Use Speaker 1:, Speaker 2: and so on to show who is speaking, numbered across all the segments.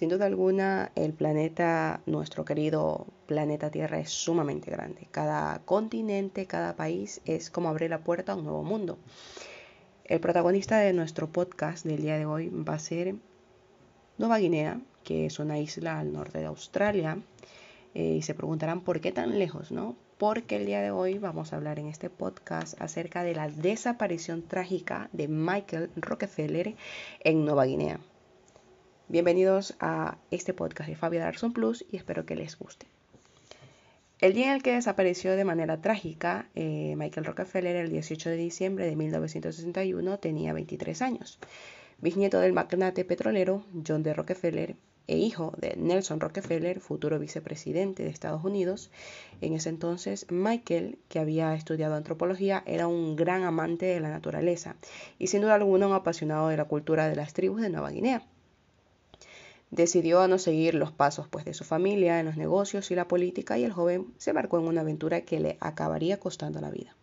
Speaker 1: Sin duda alguna, el planeta, nuestro querido planeta Tierra, es sumamente grande. Cada continente, cada país es como abrir la puerta a un nuevo mundo. El protagonista de nuestro podcast del día de hoy va a ser Nueva Guinea, que es una isla al norte de Australia. Eh, y se preguntarán por qué tan lejos, ¿no? Porque el día de hoy vamos a hablar en este podcast acerca de la desaparición trágica de Michael Rockefeller en Nueva Guinea. Bienvenidos a este podcast de Fabio Darson Plus y espero que les guste. El día en el que desapareció de manera trágica, eh, Michael Rockefeller, el 18 de diciembre de 1961, tenía 23 años. Bisnieto del magnate petrolero John D. Rockefeller e hijo de Nelson Rockefeller, futuro vicepresidente de Estados Unidos. En ese entonces, Michael, que había estudiado antropología, era un gran amante de la naturaleza y sin duda alguna un apasionado de la cultura de las tribus de Nueva Guinea. Decidió a no seguir los pasos pues, de su familia en los negocios y la política y el joven se embarcó en una aventura que le acabaría costando la vida.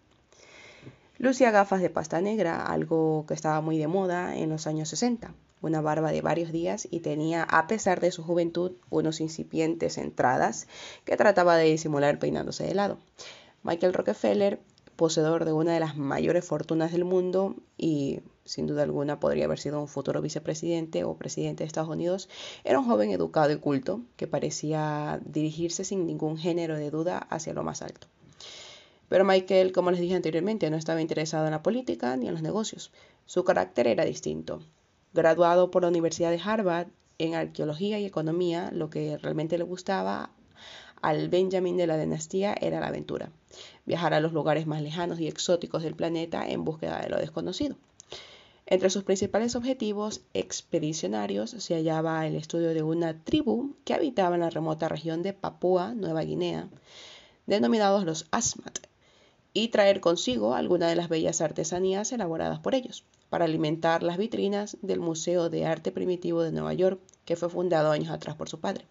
Speaker 1: Lucía gafas de pasta negra, algo que estaba muy de moda en los años 60, una barba de varios días y tenía, a pesar de su juventud, unos incipientes entradas que trataba de disimular peinándose de lado. Michael Rockefeller, poseedor de una de las mayores fortunas del mundo y sin duda alguna podría haber sido un futuro vicepresidente o presidente de Estados Unidos, era un joven educado y culto que parecía dirigirse sin ningún género de duda hacia lo más alto. Pero Michael, como les dije anteriormente, no estaba interesado en la política ni en los negocios. Su carácter era distinto. Graduado por la Universidad de Harvard en arqueología y economía, lo que realmente le gustaba al Benjamin de la dinastía era la aventura, viajar a los lugares más lejanos y exóticos del planeta en búsqueda de lo desconocido. Entre sus principales objetivos expedicionarios se hallaba el estudio de una tribu que habitaba en la remota región de Papúa Nueva Guinea, denominados los Asmat, y traer consigo alguna de las bellas artesanías elaboradas por ellos, para alimentar las vitrinas del Museo de Arte Primitivo de Nueva York, que fue fundado años atrás por su padre.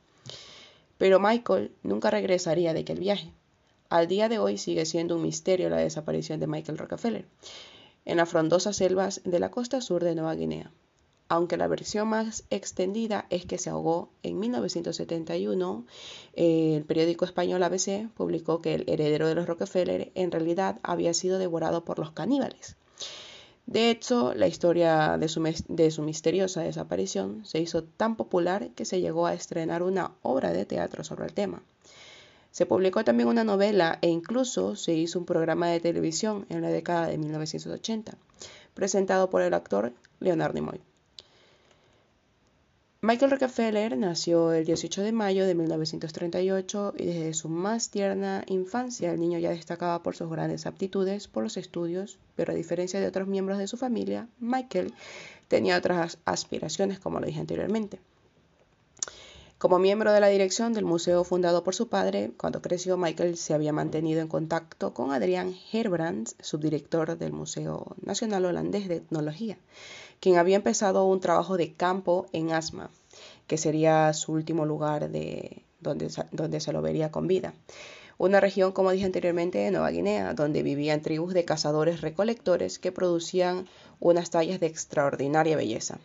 Speaker 1: Pero Michael nunca regresaría de aquel viaje. Al día de hoy sigue siendo un misterio la desaparición de Michael Rockefeller en las frondosas selvas de la costa sur de Nueva Guinea, aunque la versión más extendida es que se ahogó en 1971. el periódico español ABC publicó que el heredero de los Rockefeller en realidad había sido devorado por los caníbales. De hecho, la historia de su, misteriosa desaparición se hizo tan popular que se llegó a estrenar una obra de teatro sobre el tema. Se publicó también una novela e incluso se hizo un programa de televisión en la década de 1980, presentado por el actor Leonard Nimoy. Michael Rockefeller nació el 18 de mayo de 1938 y desde su más tierna infancia el niño ya destacaba por sus grandes aptitudes por los estudios, pero a diferencia de otros miembros de su familia, Michael tenía otras aspiraciones, como lo dije anteriormente. Como miembro de la dirección del museo fundado por su padre, cuando creció Michael se había mantenido en contacto con Adrián Herbrands, subdirector del Museo Nacional Holandés de Etnología, quien había empezado un trabajo de campo en Asma, que sería su último lugar de donde, donde se lo vería con vida. Una región, como dije anteriormente, de Nueva Guinea, donde vivían tribus de cazadores recolectores que producían unas tallas de extraordinaria belleza.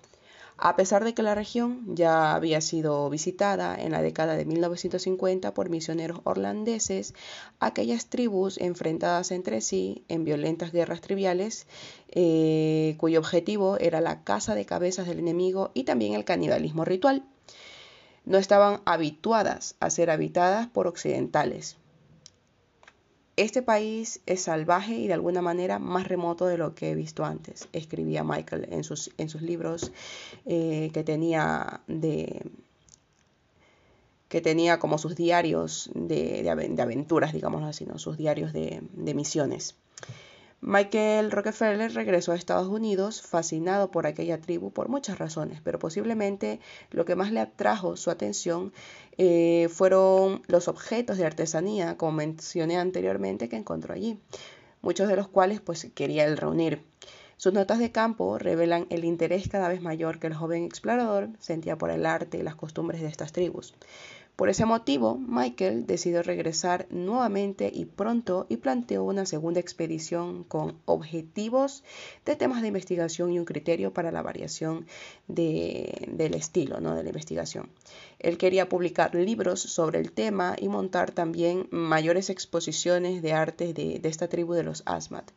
Speaker 1: A pesar de que la región ya había sido visitada en la década de 1950 por misioneros holandeses, aquellas tribus enfrentadas entre sí en violentas guerras triviales, eh, cuyo objetivo era la caza de cabezas del enemigo y también el canibalismo ritual, no estaban habituadas a ser habitadas por occidentales, este país es salvaje y de alguna manera más remoto de lo que he visto antes, escribía Michael en sus, libros eh, que tenía de que tenía como sus diarios de, aventuras, digamos así, ¿no? sus diarios de misiones. Michael Rockefeller regresó a Estados Unidos fascinado por aquella tribu por muchas razones, pero posiblemente lo que más le atrajo su atención eh, fueron los objetos de artesanía, como mencioné anteriormente, que encontró allí, muchos de los cuales pues quería él reunir. Sus notas de campo revelan el interés cada vez mayor que el joven explorador sentía por el arte y las costumbres de estas tribus Por ese motivo, Michael decidió regresar nuevamente y pronto y planteó una segunda expedición con objetivos de temas de investigación y un criterio para la variación del estilo ¿no? de la investigación. Él quería publicar libros sobre el tema y montar también mayores exposiciones de arte de, de esta tribu de los Asmat,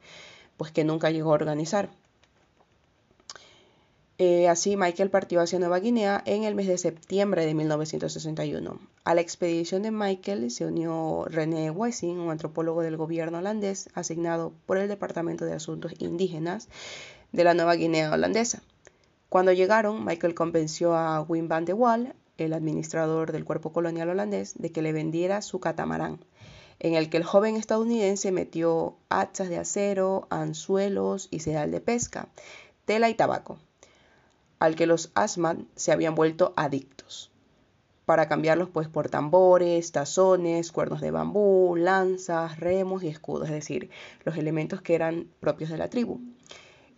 Speaker 1: pues que nunca llegó a organizar. Eh, así, Michael partió hacia Nueva Guinea en el mes de septiembre de 1961. A la expedición de Michael se unió René Wessing, un antropólogo del gobierno holandés asignado por el Departamento de Asuntos Indígenas de la Nueva Guinea holandesa. Cuando llegaron, Michael convenció a Wim van de Waal, el administrador del cuerpo colonial holandés, de que le vendiera su catamarán, en el que el joven estadounidense metió hachas de acero, anzuelos y sedal de pesca, tela y tabaco al que los Asman se habían vuelto adictos, para cambiarlos pues por tambores, tazones, cuernos de bambú, lanzas, remos y escudos, es decir, los elementos que eran propios de la tribu.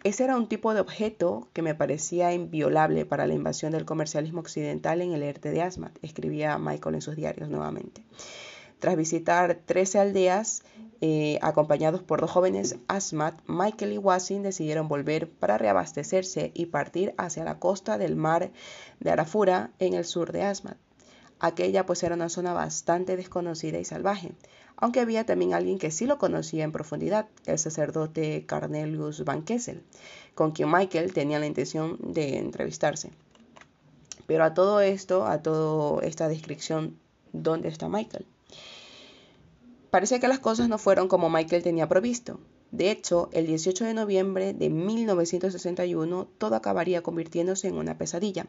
Speaker 1: Ese era un tipo de objeto que me parecía inviolable para la invasión del comercialismo occidental en el erte de Asmat, escribía Michael en sus diarios nuevamente. Tras visitar 13 aldeas, eh, acompañados por dos jóvenes Asmat, Michael y Wasim decidieron volver para reabastecerse y partir hacia la costa del mar de Arafura en el sur de Asmat. Aquella pues era una zona bastante desconocida y salvaje, aunque había también alguien que sí lo conocía en profundidad, el sacerdote Carnelius Van Kessel, con quien Michael tenía la intención de entrevistarse. Pero a todo esto, a toda esta descripción, ¿dónde está Michael? Parece que las cosas no fueron como Michael tenía provisto. De hecho, el 18 de noviembre de 1961 todo acabaría convirtiéndose en una pesadilla.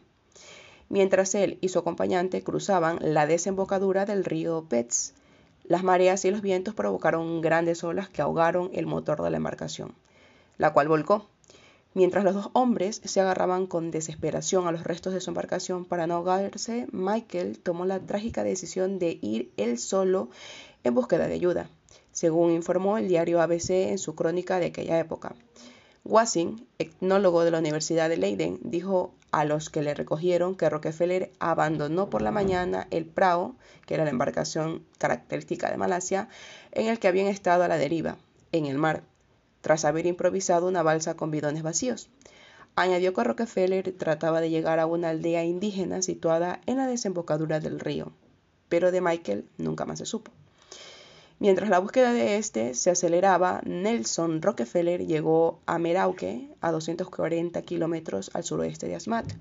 Speaker 1: Mientras él y su acompañante cruzaban la desembocadura del río Pets, las mareas y los vientos provocaron grandes olas que ahogaron el motor de la embarcación, la cual volcó. Mientras los dos hombres se agarraban con desesperación a los restos de su embarcación para no ahogarse, Michael tomó la trágica decisión de ir él solo en búsqueda de ayuda, según informó el diario ABC en su crónica de aquella época. Wassing, etnólogo de la Universidad de Leiden, dijo a los que le recogieron que Rockefeller abandonó por la mañana el prao, que era la embarcación característica de Malasia, en el que habían estado a la deriva, en el mar, tras haber improvisado una balsa con bidones vacíos. Añadió que Rockefeller trataba de llegar a una aldea indígena situada en la desembocadura del río, pero de Michael nunca más se supo. Mientras la búsqueda de este se aceleraba, Nelson Rockefeller llegó a Merauke, a 240 kilómetros al suroeste de Asmat,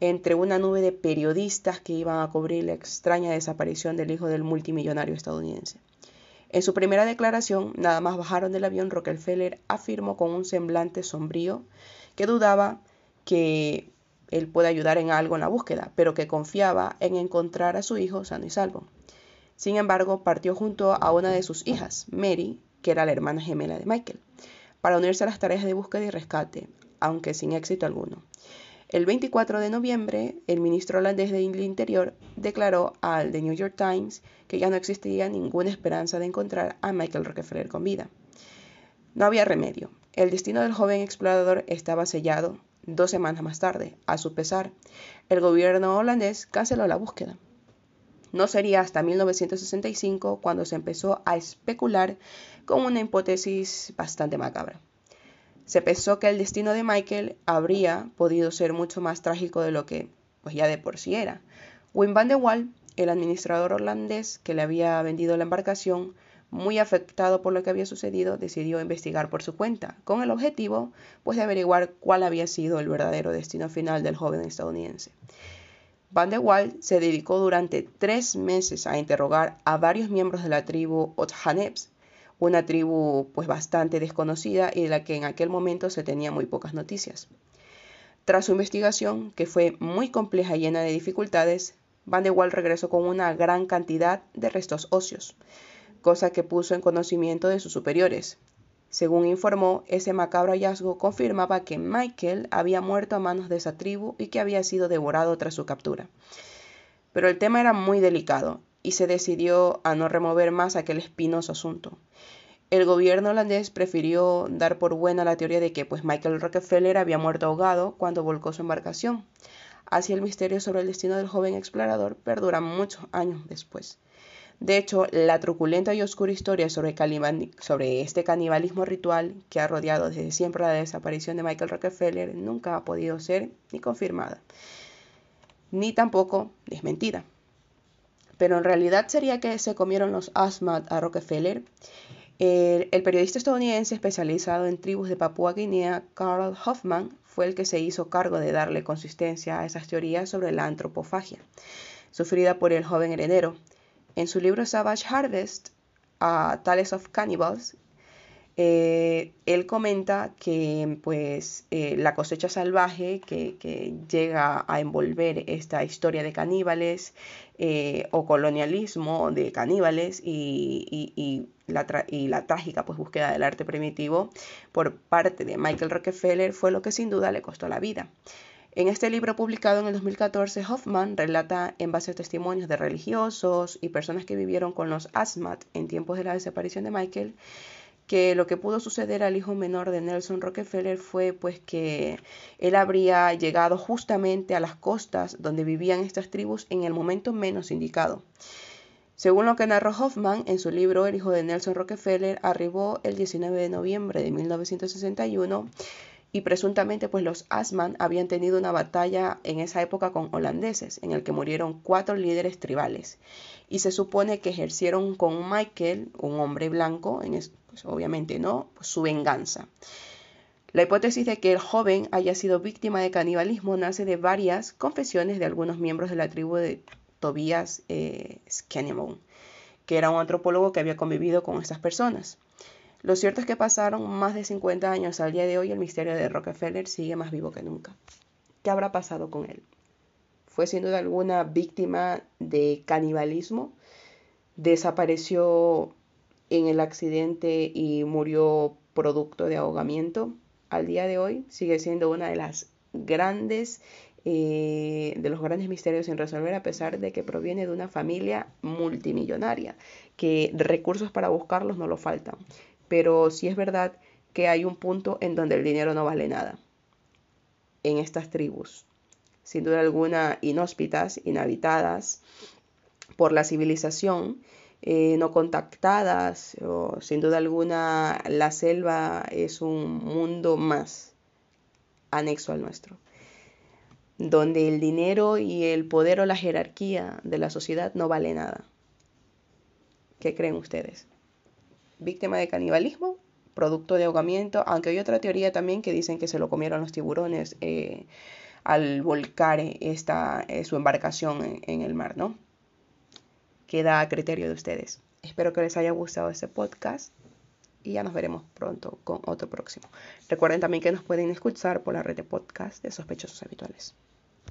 Speaker 1: entre una nube de periodistas que iban a cubrir la extraña desaparición del hijo del multimillonario estadounidense. En su primera declaración, nada más bajaron del avión, Rockefeller afirmó con un semblante sombrío que dudaba que él pueda ayudar en algo en la búsqueda, pero que confiaba en encontrar a su hijo sano y salvo. Sin embargo, partió junto a una de sus hijas, Mary, que era la hermana gemela de Michael, para unirse a las tareas de búsqueda y rescate, aunque sin éxito alguno. El 24 de noviembre, el ministro holandés del Interior declaró al The New York Times que ya no existía ninguna esperanza de encontrar a Michael Rockefeller con vida. No había remedio. El destino del joven explorador estaba sellado. Dos semanas más tarde, a su pesar, el gobierno holandés canceló la búsqueda. No sería hasta 1965 cuando se empezó a especular con una hipótesis bastante macabra. Se pensó que el destino de Michael habría podido ser mucho más trágico de lo que pues ya de por sí era. Wim van de Waal, el administrador holandés que le había vendido la embarcación, muy afectado por lo que había sucedido, decidió investigar por su cuenta, con el objetivo pues de averiguar cuál había sido el verdadero destino final del joven estadounidense. Van de Waal se dedicó durante tres meses a interrogar a varios miembros de la tribu Otjanebs, una tribu pues bastante desconocida y de la que en aquel momento se tenía muy pocas noticias. Tras su investigación, que fue muy compleja y llena de dificultades, Van de Waal regresó con una gran cantidad de restos óseos, cosa que puso en conocimiento de sus superiores, según informó, ese macabro hallazgo confirmaba que Michael había muerto a manos de esa tribu y que había sido devorado tras su captura. Pero el tema era muy delicado y se decidió a no remover más aquel espinoso asunto. El gobierno holandés prefirió dar por buena la teoría de que pues Michael Rockefeller había muerto ahogado cuando volcó su embarcación, Así el misterio sobre el destino del joven explorador perdura muchos años después. De hecho, la truculenta y oscura historia sobre, este canibalismo ritual que ha rodeado desde siempre la desaparición de Michael Rockefeller nunca ha podido ser ni confirmada, ni tampoco desmentida. Pero en realidad sería que se comieron los Asmat a Rockefeller. El, el periodista estadounidense especializado en tribus de Papúa Guinea, Carl Hoffman, fue el que se hizo cargo de darle consistencia a esas teorías sobre la antropofagia, sufrida por el joven heredero. En su libro Savage Harvest, a Tales of Cannibals, eh, él comenta que pues, eh, la cosecha salvaje que, llega a envolver esta historia de caníbales eh, o colonialismo de caníbales y, la y, la trágica pues, búsqueda del arte primitivo por parte de Michael Rockefeller fue lo que sin duda le costó la vida. En este libro publicado en el 2014, Hoffman relata en base a testimonios de religiosos y personas que vivieron con los Asmat en tiempos de la desaparición de Michael, que lo que pudo suceder al hijo menor de Nelson Rockefeller fue pues que él habría llegado justamente a las costas donde vivían estas tribus en el momento menos indicado. Según lo que narró Hoffman en su libro El hijo de Nelson Rockefeller, arribó el 19 de noviembre de 1961 y presuntamente pues los Asman habían tenido una batalla en esa época con holandeses, en el que murieron cuatro líderes tribales. Y se supone que ejercieron con Michael, un hombre blanco, en pues obviamente no, pues, su venganza. La hipótesis de que el joven haya sido víctima de canibalismo nace de varias confesiones de algunos miembros de la tribu de Tobias eh, que era un antropólogo que había convivido con estas personas. Lo cierto es que pasaron más de 50 años al día de hoy el misterio de Rockefeller sigue más vivo que nunca. ¿Qué habrá pasado con él? ¿Fue sin duda alguna víctima de canibalismo? ¿Desapareció en el accidente y murió producto de ahogamiento? Al día de hoy sigue siendo una de las grandes eh, de los grandes misterios sin resolver a pesar de que proviene de una familia multimillonaria que recursos para buscarlos no lo faltan pero sí es verdad que hay un punto en donde el dinero no vale nada en estas tribus, sin duda alguna inhóspitas, inhabitadas por la civilización, eh, no contactadas, o, sin duda alguna la selva es un mundo más anexo al nuestro, donde el dinero y el poder o la jerarquía de la sociedad no vale nada. ¿Qué creen ustedes? Víctima de canibalismo, producto de ahogamiento, aunque hay otra teoría también que dicen que se lo comieron los tiburones eh, al volcar esta, eh, su embarcación en, en el mar, ¿no? Queda a criterio de ustedes. Espero que les haya gustado este podcast y ya nos veremos pronto con otro próximo. Recuerden también que nos pueden escuchar por la red de podcast de sospechosos habituales.